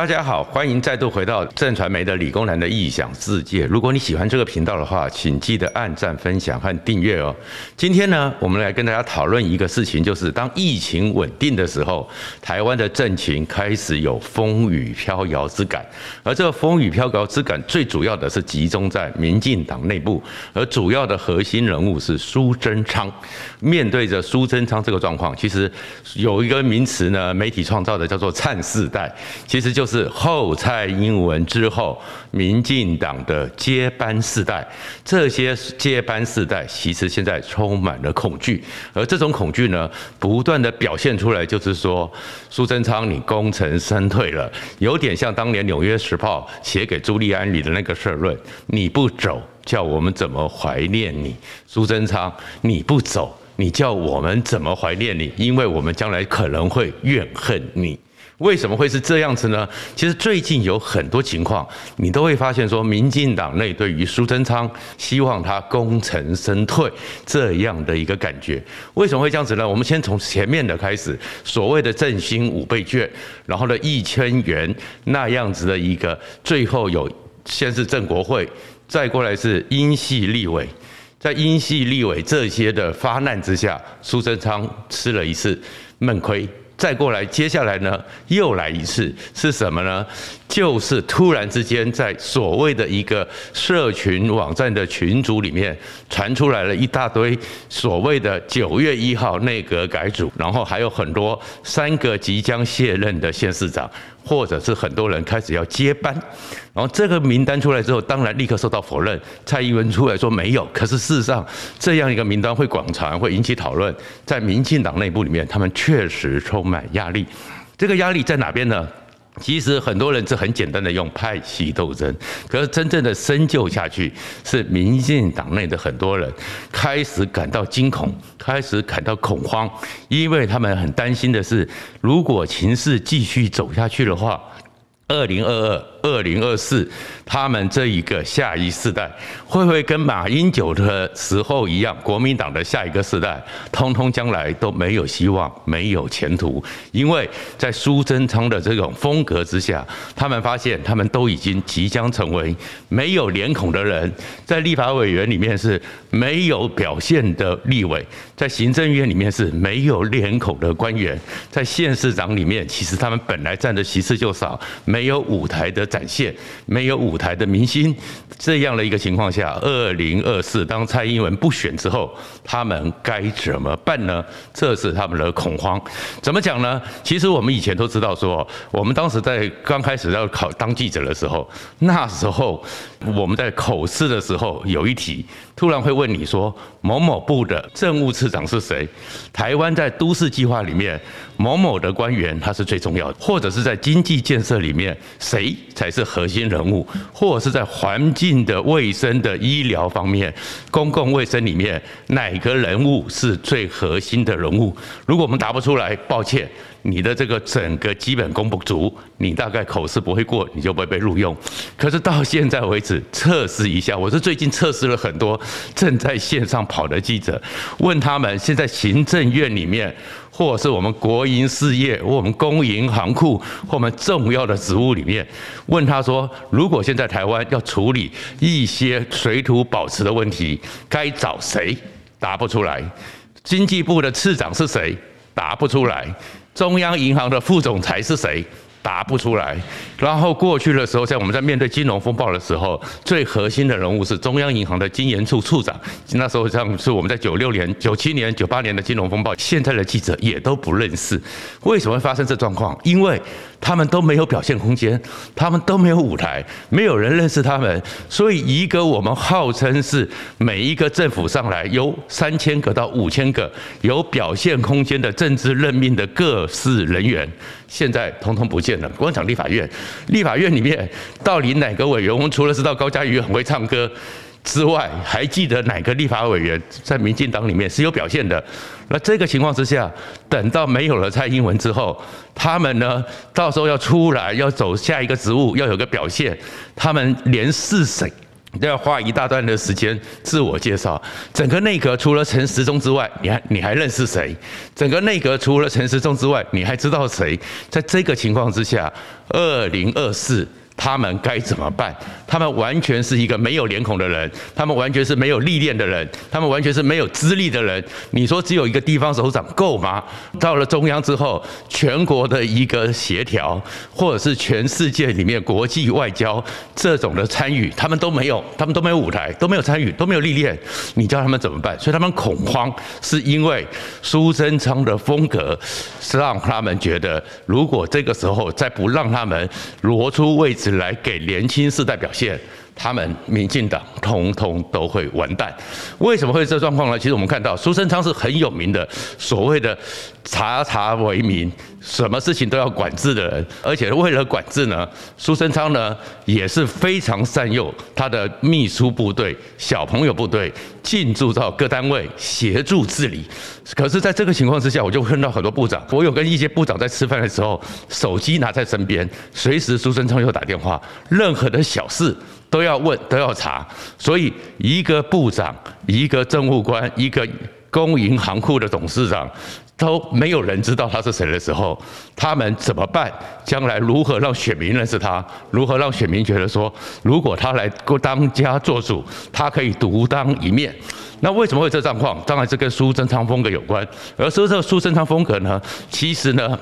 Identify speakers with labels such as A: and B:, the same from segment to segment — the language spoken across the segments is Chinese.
A: 大家好，欢迎再度回到震传媒的理工男的异想世界。如果你喜欢这个频道的话，请记得按赞、分享和订阅哦。今天呢，我们来跟大家讨论一个事情，就是当疫情稳定的时候，台湾的政情开始有风雨飘摇之感。而这个风雨飘摇之感，最主要的是集中在民进党内部，而主要的核心人物是苏贞昌。面对着苏贞昌这个状况，其实有一个名词呢，媒体创造的叫做“灿世代”，其实就是。是后蔡英文之后，民进党的接班世代，这些接班世代其实现在充满了恐惧，而这种恐惧呢，不断的表现出来，就是说，苏贞昌你功成身退了，有点像当年《纽约时报》写给朱利安里的那个社论，你不走，叫我们怎么怀念你？苏贞昌你不走，你叫我们怎么怀念你？因为我们将来可能会怨恨你。为什么会是这样子呢？其实最近有很多情况，你都会发现说，民进党内对于苏贞昌希望他功成身退这样的一个感觉。为什么会这样子呢？我们先从前面的开始，所谓的振兴五倍券，然后呢一千元那样子的一个，最后有先是郑国会，再过来是英系立委，在英系立委这些的发难之下，苏贞昌吃了一次闷亏。再过来，接下来呢，又来一次，是什么呢？就是突然之间，在所谓的一个社群网站的群组里面，传出来了一大堆所谓的九月一号内阁改组，然后还有很多三个即将卸任的县市长。或者是很多人开始要接班，然后这个名单出来之后，当然立刻受到否认。蔡英文出来说没有，可是事实上这样一个名单会广传，会引起讨论。在民进党内部里面，他们确实充满压力。这个压力在哪边呢？其实很多人是很简单的用派系斗争，可是真正的深究下去，是民进党内的很多人开始感到惊恐，开始感到恐慌，因为他们很担心的是，如果情势继续走下去的话，二零二二、二零二四，他们这一个下一世代会不会跟马英九的时候一样？国民党的下一个世代，通通将来都没有希望，没有前途。因为在苏贞昌的这种风格之下，他们发现他们都已经即将成为没有脸孔的人，在立法委员里面是没有表现的立委，在行政院里面是没有脸孔的官员，在县市长里面，其实他们本来占的席次就少，没。没有舞台的展现，没有舞台的明星，这样的一个情况下，二零二四当蔡英文不选之后，他们该怎么办呢？这是他们的恐慌。怎么讲呢？其实我们以前都知道说，我们当时在刚开始要考当记者的时候，那时候我们在口试的时候有一题，突然会问你说某某部的政务次长是谁？台湾在都市计划里面某某的官员他是最重要的，或者是在经济建设里面。谁才是核心人物，或者是在环境的卫生的医疗方面，公共卫生里面哪个人物是最核心的人物？如果我们答不出来，抱歉，你的这个整个基本功不足，你大概口试不会过，你就不会被录用。可是到现在为止，测试一下，我是最近测试了很多正在线上跑的记者，问他们现在行政院里面。或是我们国营事业，我们公营行库，或我们重要的职务里面，问他说：如果现在台湾要处理一些水土保持的问题，该找谁？答不出来。经济部的次长是谁？答不出来。中央银行的副总裁是谁？答不出来。然后过去的时候，在我们在面对金融风暴的时候，最核心的人物是中央银行的金研处处长。那时候像是我们在九六年、九七年、九八年的金融风暴，现在的记者也都不认识。为什么会发生这状况？因为他们都没有表现空间，他们都没有舞台，没有人认识他们。所以，一个我们号称是每一个政府上来有三千个到五千个有表现空间的政治任命的各式人员，现在通通不见了。光讲立法院。立法院里面到底哪个委员？我们除了知道高嘉瑜很会唱歌之外，还记得哪个立法委员在民进党里面是有表现的？那这个情况之下，等到没有了蔡英文之后，他们呢，到时候要出来要走下一个职务，要有个表现，他们连是谁都要花一大段的时间自我介绍。整个内阁除了陈时中之外，你还你还认识谁？整个内阁除了陈时中之外，你还知道谁？在这个情况之下，二零二四。他们该怎么办？他们完全是一个没有脸孔的人，他们完全是没有历练的人，他们完全是没有资历的人。你说只有一个地方首长够吗？到了中央之后，全国的一个协调，或者是全世界里面国际外交这种的参与，他们都没有，他们都没有舞台，都没有参与，都没有历练。你叫他们怎么办？所以他们恐慌，是因为苏贞昌的风格是让他们觉得，如果这个时候再不让他们挪出位置。来给年轻世代表现，他们民进党通通都会完蛋。为什么会这状况呢？其实我们看到苏贞昌是很有名的，所谓的察察为民，什么事情都要管制的人。而且为了管制呢，苏贞昌呢也是非常善用他的秘书部队、小朋友部队进驻到各单位协助治理。可是，在这个情况之下，我就碰到很多部长，我有跟一些部长在吃饭的时候，手机拿在身边，随时苏贞昌又打电话，任何的小事都要问，都要查。所以，一个部长、一个政务官、一个公营行库的董事长，都没有人知道他是谁的时候，他们怎么办？将来如何让选民认识他？如何让选民觉得说，如果他来当家做主，他可以独当一面？那为什么会这状况？当然是跟苏贞昌风格有关。而说这苏贞昌风格呢，其实呢，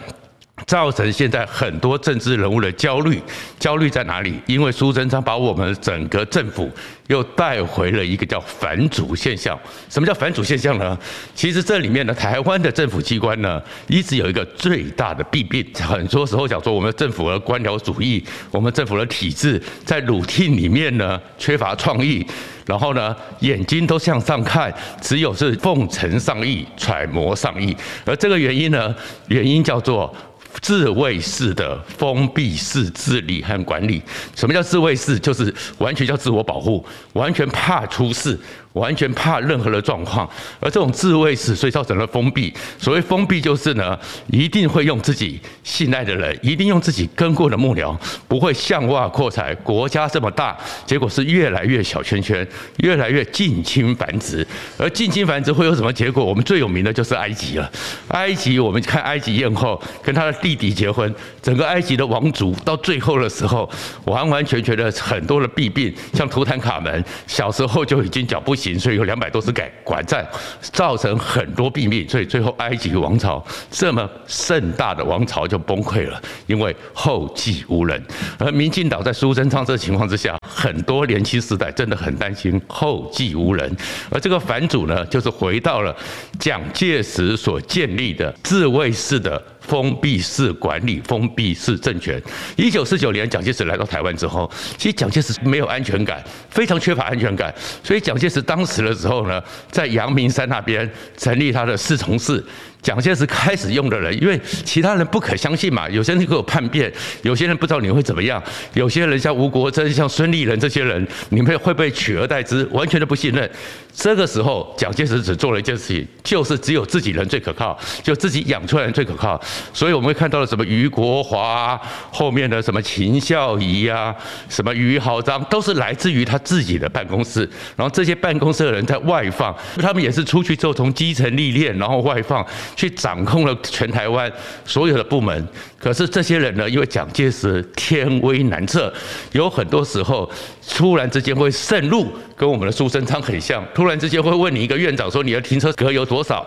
A: 造成现在很多政治人物的焦虑。焦虑在哪里？因为苏贞昌把我们整个政府又带回了一个叫反主现象。什么叫反主现象呢？其实这里面呢，台湾的政府机关呢，一直有一个最大的弊病。很多时候讲说，我们政府的官僚主义，我们政府的体制在 routine 里面呢，缺乏创意。然后呢，眼睛都向上看，只有是奉承上意、揣摩上意。而这个原因呢，原因叫做。自卫式的封闭式治理和管理，什么叫自卫式？就是完全叫自我保护，完全怕出事。完全怕任何的状况，而这种自卫使，所以造成了封闭。所谓封闭，就是呢，一定会用自己信赖的人，一定用自己跟过的幕僚，不会向外扩财。国家这么大，结果是越来越小圈圈，越来越近亲繁殖。而近亲繁殖会有什么结果？我们最有名的就是埃及了。埃及，我们看埃及艳后跟他的弟弟结婚，整个埃及的王族到最后的时候，完完全全的很多的弊病，像图坦卡门小时候就已经脚不行。所以有两百多次改管战，造成很多弊病，所以最后埃及王朝这么盛大的王朝就崩溃了，因为后继无人。而民进党在苏贞昌这情况之下，很多年轻世代真的很担心后继无人。而这个反主呢，就是回到了蒋介石所建立的自卫式的。封闭式管理，封闭式政权。一九四九年，蒋介石来到台湾之后，其实蒋介石没有安全感，非常缺乏安全感。所以蒋介石当时的时候呢，在阳明山那边成立他的侍从室。蒋介石开始用的人，因为其他人不可相信嘛，有些人给我叛变，有些人不知道你会怎么样，有些人像吴国桢、像孙立人这些人，你们会被取而代之，完全的不信任。这个时候，蒋介石只做了一件事情，就是只有自己人最可靠，就自己养出来人最可靠。所以我们会看到了什么俞国华，后面的什么秦孝仪啊，什么俞豪章，都是来自于他自己的办公室。然后这些办公室的人在外放，他们也是出去之后从基层历练，然后外放。去掌控了全台湾所有的部门，可是这些人呢，因为蒋介石天威难测，有很多时候突然之间会渗入，跟我们的苏贞昌很像，突然之间会问你一个院长说你的停车格有多少，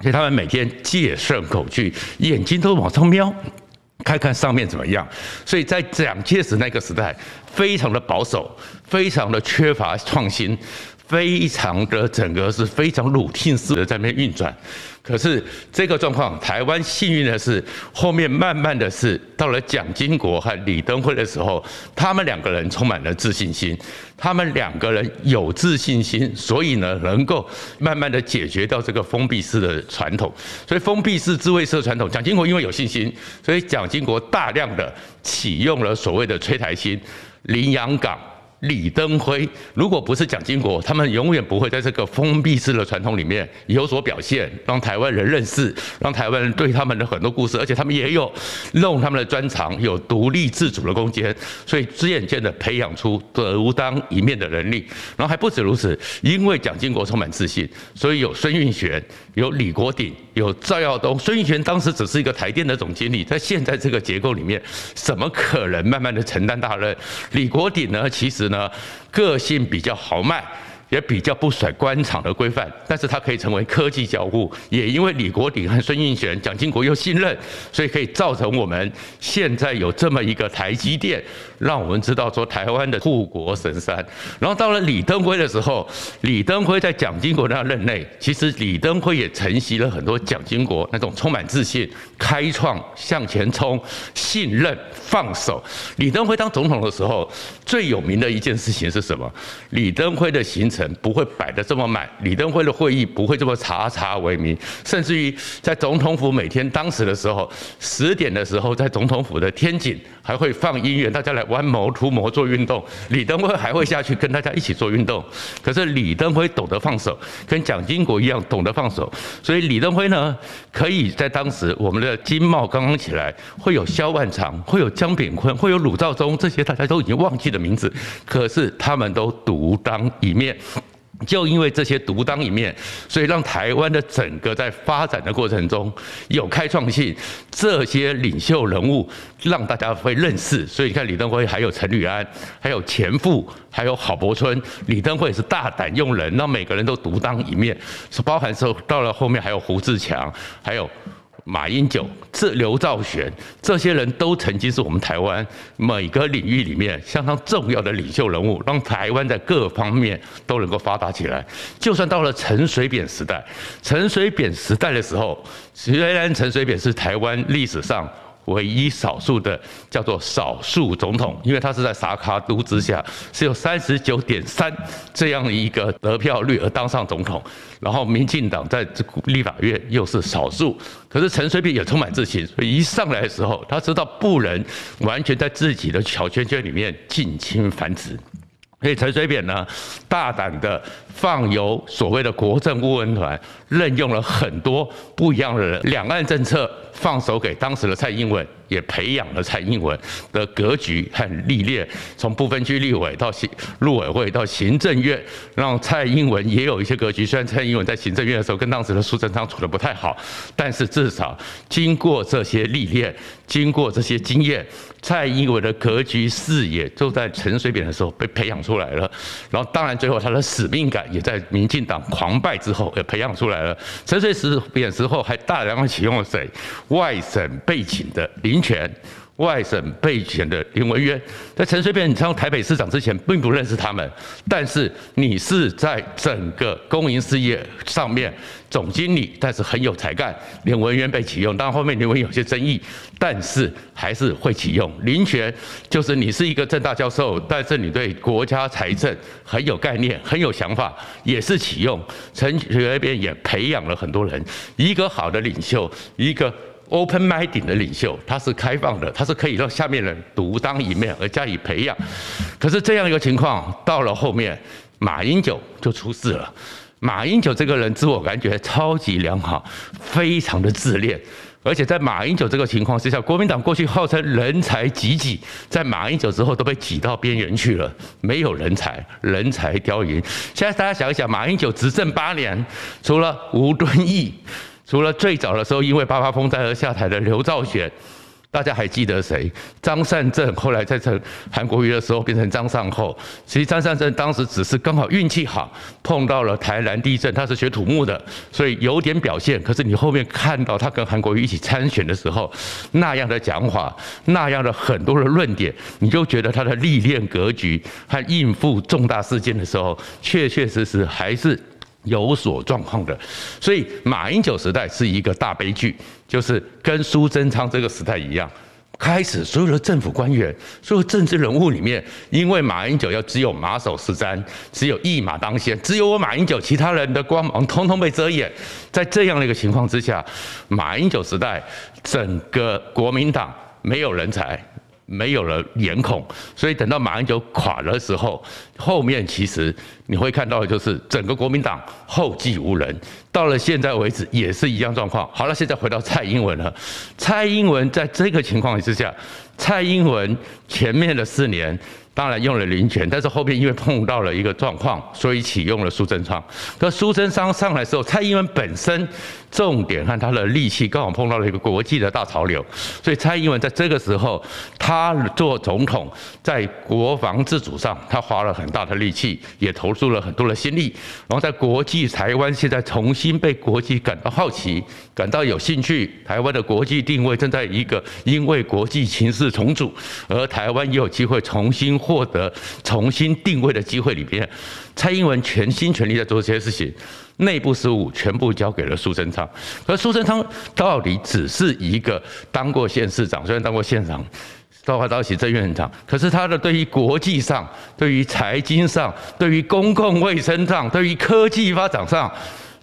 A: 所以他们每天戒慎恐惧，眼睛都往上瞄，看看上面怎么样。所以在蒋介石那个时代，非常的保守，非常的缺乏创新。非常的整个是非常鲁定式的在那边运转，可是这个状况，台湾幸运的是，后面慢慢的是到了蒋经国和李登辉的时候，他们两个人充满了自信心，他们两个人有自信心，所以呢，能够慢慢的解决掉这个封闭式的传统，所以封闭式自卫式的传统，蒋经国因为有信心，所以蒋经国大量的启用了所谓的催台新、临洋港。李登辉，如果不是蒋经国，他们永远不会在这个封闭式的传统里面有所表现，让台湾人认识，让台湾人对他们的很多故事，而且他们也有弄他们的专长，有独立自主的空间，所以渐渐的培养出独当一面的能力。然后还不止如此，因为蒋经国充满自信，所以有孙运璇，有李国鼎，有赵耀东。孙运璇当时只是一个台电的总经理，在现在这个结构里面，怎么可能慢慢的承担大任？李国鼎呢，其实呢，个性比较豪迈。也比较不甩官场的规范，但是他可以成为科技交互。也因为李国鼎和孙运璇、蒋经国又信任，所以可以造成我们现在有这么一个台积电，让我们知道说台湾的护国神山。然后到了李登辉的时候，李登辉在蒋经国那任内，其实李登辉也承袭了很多蒋经国那种充满自信、开创、向前冲、信任、放手。李登辉当总统的时候，最有名的一件事情是什么？李登辉的行程。不会摆得这么满，李登辉的会议不会这么查查为民，甚至于在总统府每天当时的时候，十点的时候在总统府的天井还会放音乐，大家来弯摩、涂谋做运动，李登辉还会下去跟大家一起做运动。可是李登辉懂得放手，跟蒋经国一样懂得放手，所以李登辉呢，可以在当时我们的经贸刚刚起来，会有萧万长，会有江炳坤，会有鲁兆忠，这些大家都已经忘记的名字，可是他们都独当一面。就因为这些独当一面，所以让台湾的整个在发展的过程中有开创性。这些领袖人物让大家会认识，所以你看李登辉还有陈履安，还有钱复，还有郝柏村。李登辉也是大胆用人，让每个人都独当一面。是包含说到了后面还有胡志强，还有。马英九、这刘兆玄，这些人都曾经是我们台湾每个领域里面相当重要的领袖人物，让台湾在各方面都能够发达起来。就算到了陈水扁时代，陈水扁时代的时候，虽然陈水扁是台湾历史上。唯一少数的叫做少数总统，因为他是在萨卡都之下，是有三十九点三这样一个得票率而当上总统。然后民进党在这立法院又是少数，可是陈水扁也充满自信，所以一上来的时候，他知道不能完全在自己的小圈圈里面尽情繁殖。所以陈水扁呢，大胆的放由所谓的国政顾问团任用了很多不一样的人，两岸政策放手给当时的蔡英文，也培养了蔡英文的格局和历练，从不分区立委到行陆委会到行政院，让蔡英文也有一些格局。虽然蔡英文在行政院的时候跟当时的苏贞昌处得不太好，但是至少经过这些历练，经过这些经验。蔡英文的格局视野就在陈水扁的时候被培养出来了，然后当然最后他的使命感也在民进党狂败之后也培养出来了。陈水扁时候还大量的启用谁？外省背景的林权。外省被选的林文渊，在陈水扁当台北市长之前，并不认识他们。但是你是在整个公营事业上面总经理，但是很有才干。林文渊被启用，当然后面林文有些争议，但是还是会启用。林权就是你是一个政大教授，但是你对国家财政很有概念，很有想法，也是启用。陈水扁也培养了很多人，一个好的领袖，一个。Open-minded 的领袖，他是开放的，他是可以让下面人独当一面而加以培养。可是这样一个情况到了后面，马英九就出事了。马英九这个人自我感觉超级良好，非常的自恋，而且在马英九这个情况之下，国民党过去号称人才济济，在马英九之后都被挤到边缘去了，没有人才，人才凋零。现在大家想一想，马英九执政八年，除了吴敦义。除了最早的时候因为八八风灾而下台的刘兆玄，大家还记得谁？张善政后来在成韩国瑜的时候变成张善后。其实张善政当时只是刚好运气好，碰到了台南地震，他是学土木的，所以有点表现。可是你后面看到他跟韩国瑜一起参选的时候，那样的讲法，那样的很多的论点，你就觉得他的历练格局和应付重大事件的时候，确确实实还是。有所状况的，所以马英九时代是一个大悲剧，就是跟苏贞昌这个时代一样，开始所有的政府官员、所有政治人物里面，因为马英九要只有马首是瞻，只有一马当先，只有我马英九，其他人的光芒通通被遮掩。在这样的一个情况之下，马英九时代整个国民党没有人才。没有了脸孔，所以等到马英九垮的时候，后面其实你会看到的就是整个国民党后继无人。到了现在为止也是一样状况。好了，现在回到蔡英文了。蔡英文在这个情况之下，蔡英文前面的四年。当然用了林权，但是后面因为碰到了一个状况，所以启用了苏贞昌。可苏贞昌上来的时候，蔡英文本身重点和他的力气刚好碰到了一个国际的大潮流，所以蔡英文在这个时候，他做总统在国防自主上，他花了很大的力气，也投入了很多的心力。然后在国际，台湾现在重新被国际感到好奇，感到有兴趣。台湾的国际定位正在一个因为国际情势重组，而台湾也有机会重新。获得重新定位的机会里边，蔡英文全心全力在做这些事情，内部事务全部交给了苏贞昌。而苏贞昌到底只是一个当过县市长，虽然当过县长，到他当行政院长，可是他的对于国际上、对于财经上、对于公共卫生上、对于科技发展上。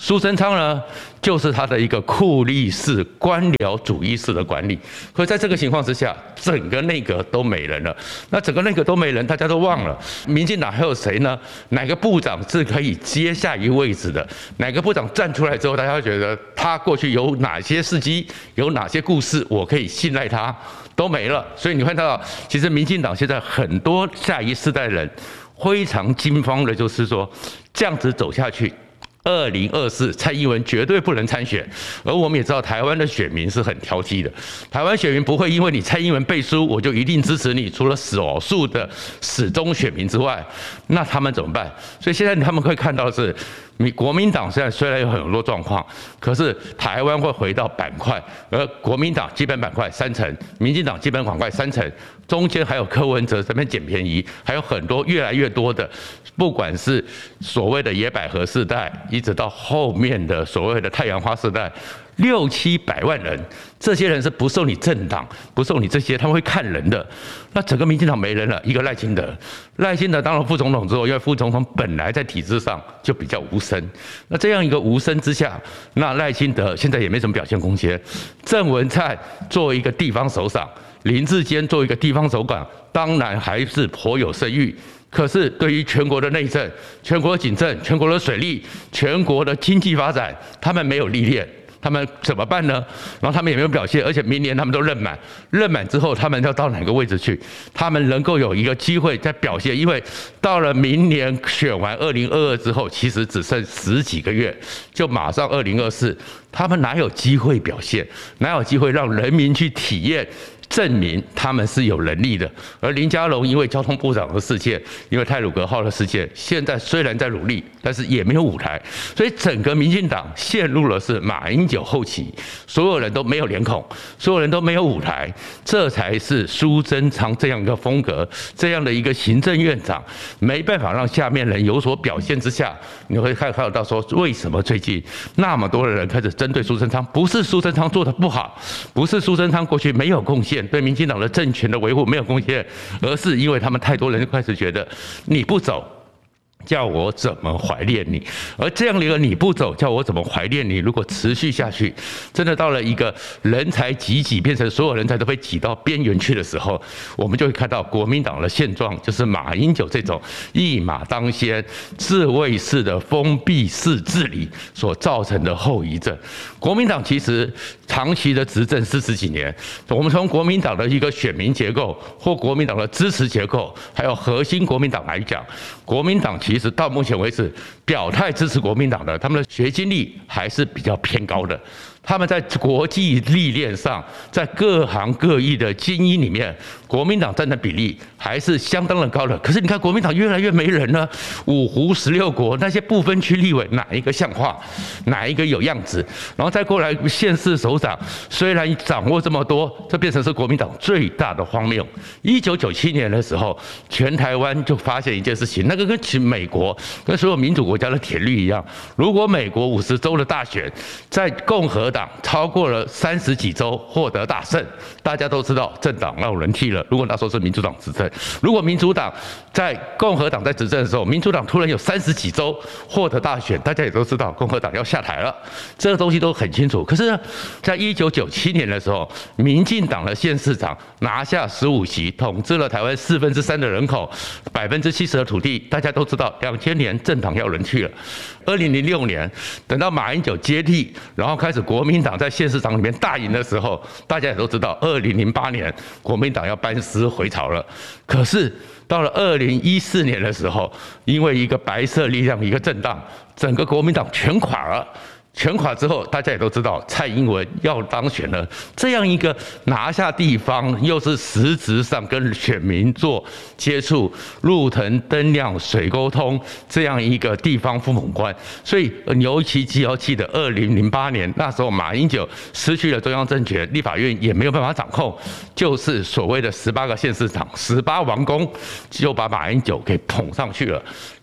A: 苏贞昌呢，就是他的一个酷吏式官僚主义式的管理。所以在这个情况之下，整个内阁都没人了。那整个内阁都没人，大家都忘了，民进党还有谁呢？哪个部长是可以接下一位置的？哪个部长站出来之后，大家会觉得他过去有哪些事迹，有哪些故事，我可以信赖他，都没了。所以你看到，其实民进党现在很多下一世代人非常惊慌的，就是说这样子走下去。二零二四，蔡英文绝对不能参选，而我们也知道台湾的选民是很挑剔的，台湾选民不会因为你蔡英文背书，我就一定支持你。除了少数的始终选民之外，那他们怎么办？所以现在他们可以看到的是，你国民党现在虽然有很多状况，可是台湾会回到板块，而国民党基本板块三成，民进党基本板块三成，中间还有柯文哲这边捡便宜，还有很多越来越多的。不管是所谓的野百合世代，一直到后面的所谓的太阳花世代，六七百万人，这些人是不受你政党，不受你这些，他们会看人的。那整个民进党没人了，一个赖清德，赖清德当了副总统之后，因为副总统本来在体制上就比较无声，那这样一个无声之下，那赖清德现在也没什么表现空间。郑文灿作为一个地方首长，林志坚作为一个地方首长，当然还是颇有声誉。可是，对于全国的内政、全国的警政、全国的水利、全国的经济发展，他们没有历练，他们怎么办呢？然后他们也没有表现，而且明年他们都任满，任满之后，他们要到哪个位置去？他们能够有一个机会再表现，因为到了明年选完二零二二之后，其实只剩十几个月，就马上二零二四，他们哪有机会表现？哪有机会让人民去体验？证明他们是有能力的，而林佳龙因为交通部长的事件，因为泰鲁格号的事件，现在虽然在努力，但是也没有舞台，所以整个民进党陷入了是马英九后期，所有人都没有脸孔，所有人都没有舞台，这才是苏贞昌这样一个风格，这样的一个行政院长没办法让下面人有所表现之下，你会看看到说为什么最近那么多的人开始针对苏贞昌，不是苏贞昌做的不好，不是苏贞昌过去没有贡献。对民进党的政权的维护没有贡献，而是因为他们太多人就开始觉得你不走。叫我怎么怀念你？而这样的一个你不走，叫我怎么怀念你？如果持续下去，真的到了一个人才济济，变成所有人才都被挤到边缘去的时候，我们就会看到国民党的现状，就是马英九这种一马当先、自卫式的封闭式治理所造成的后遗症。国民党其实长期的执政四十几年，我们从国民党的一个选民结构或国民党的支持结构，还有核心国民党来讲，国民党其。其实到目前为止，表态支持国民党的，他们的学经历还是比较偏高的。他们在国际历练上，在各行各业的精英里面，国民党占的比例还是相当的高的。可是你看，国民党越来越没人了。五湖十六国那些不分区立委，哪一个像话？哪一个有样子？然后再过来县市首长，虽然掌握这么多，这变成是国民党最大的荒谬。一九九七年的时候，全台湾就发现一件事情，那个跟其美国跟所有民主国家的铁律一样，如果美国五十州的大选在共和党超过了三十几州获得大胜。大家都知道政党要轮替了。如果那时候是民主党执政，如果民主党在共和党在执政的时候，民主党突然有三十几州获得大选，大家也都知道共和党要下台了。这个东西都很清楚。可是呢，在一九九七年的时候，民进党的县市长拿下十五席，统治了台湾四分之三的人口，百分之七十的土地。大家都知道，两千年政党要轮替了。二零零六年，等到马英九接替，然后开始国国民党在县市长里面大赢的时候，大家也都知道，二零零八年国民党要班师回朝了。可是到了二零一四年的时候，因为一个白色力量一个震荡，整个国民党全垮了。全垮之后，大家也都知道蔡英文要当选了。这样一个拿下地方，又是实质上跟选民做接触，路灯灯亮、水沟通，这样一个地方父母官。所以，尤其要记得，二零零八年那时候，马英九失去了中央政权，立法院也没有办法掌控，就是所谓的十八个县市长、十八王公，就把马英九给捧上去了。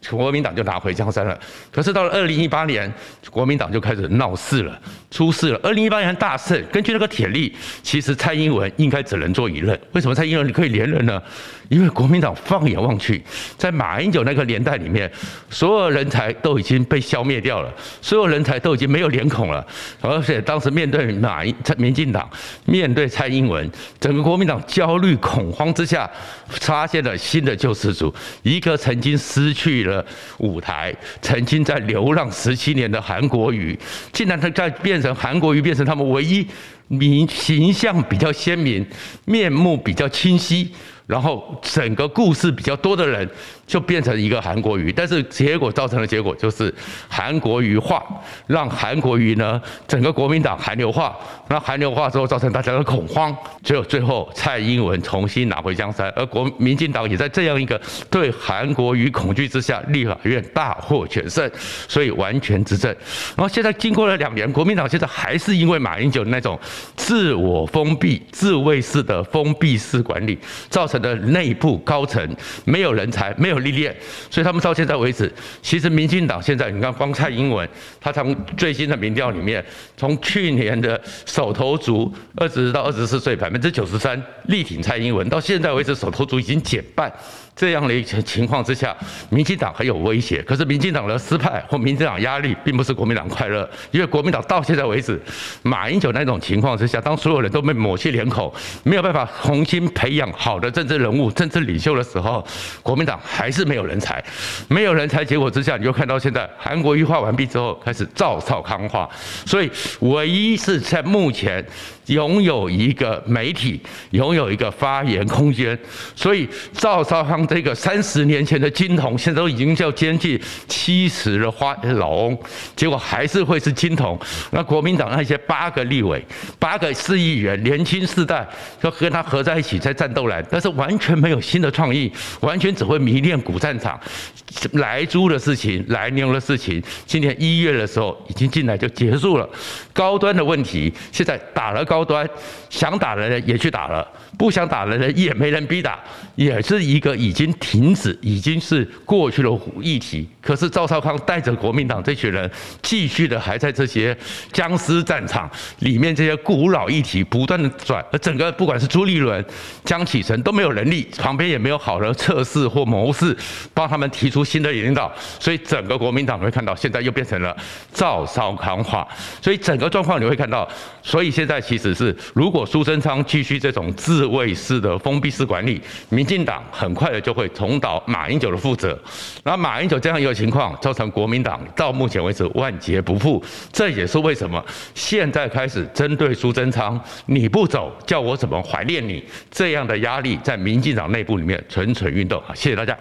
A: 国民党就拿回江山了。可是到了二零一八年，国民党就开始闹事了，出事了。二零一八年大胜，根据那个铁例，其实蔡英文应该只能做一任。为什么蔡英文可以连任呢？因为国民党放眼望去，在马英九那个年代里面，所有人才都已经被消灭掉了，所有人才都已经没有脸孔了。而且当时面对马英、民进党，面对蔡英文，整个国民党焦虑恐慌之下，发现了新的救世主，一个曾经失去了。舞台，曾经在流浪十七年的韩国瑜，竟然他在变成韩国瑜，变成他们唯一名形象比较鲜明、面目比较清晰。然后整个故事比较多的人就变成一个韩国瑜，但是结果造成的结果就是韩国瑜化，让韩国瑜呢整个国民党韩流化，那韩流化之后造成大家的恐慌，只有最后蔡英文重新拿回江山，而国民进党也在这样一个对韩国瑜恐惧之下，立法院大获全胜，所以完全执政。然后现在经过了两年，国民党现在还是因为马英九那种自我封闭、自卫式的封闭式管理造成。的内部高层没有人才，没有历练，所以他们到现在为止，其实民进党现在你看，光蔡英文，他从最新的民调里面，从去年的手头族二十到二十四岁百分之九十三力挺蔡英文，到现在为止手头族已经减半。这样的一些情况之下，民进党很有威胁。可是民进党的失败或民进党压力，并不是国民党快乐，因为国民党到现在为止，马英九那种情况之下，当所有人都被抹去脸孔，没有办法重新培养好的政治人物、政治领袖的时候，国民党还是没有人才，没有人才，结果之下，你就看到现在韩国瑜化完毕之后，开始赵少康化，所以唯一是在目前。拥有一个媒体，拥有一个发言空间，所以赵少康这个三十年前的金童，现在都已经叫将近七十的花老翁，结果还是会是金童。那国民党那些八个立委、八个市议员，年轻世代要跟他合在一起在战斗来，但是完全没有新的创意，完全只会迷恋古战场，莱猪的事情、莱牛的事情，今年一月的时候已经进来就结束了。高端的问题现在打了高。端想打的人也去打了，不想打的人也没人逼打，也是一个已已经停止、已经是过去的议题。可是赵少康带着国民党这群人，继续的还在这些僵尸战场里面，这些古老议题不断的转，而整个不管是朱立伦、江启臣都没有能力，旁边也没有好的测试或谋士帮他们提出新的领导，所以整个国民党会看到现在又变成了赵少康化，所以整个状况你会看到，所以现在其实。是，如果苏贞昌继续这种自卫式的封闭式管理，民进党很快的就会重蹈马英九的覆辙。那马英九这样一个情况，造成国民党到目前为止万劫不复。这也是为什么现在开始针对苏贞昌，你不走，叫我怎么怀念你？这样的压力在民进党内部里面蠢蠢欲动。谢谢大家。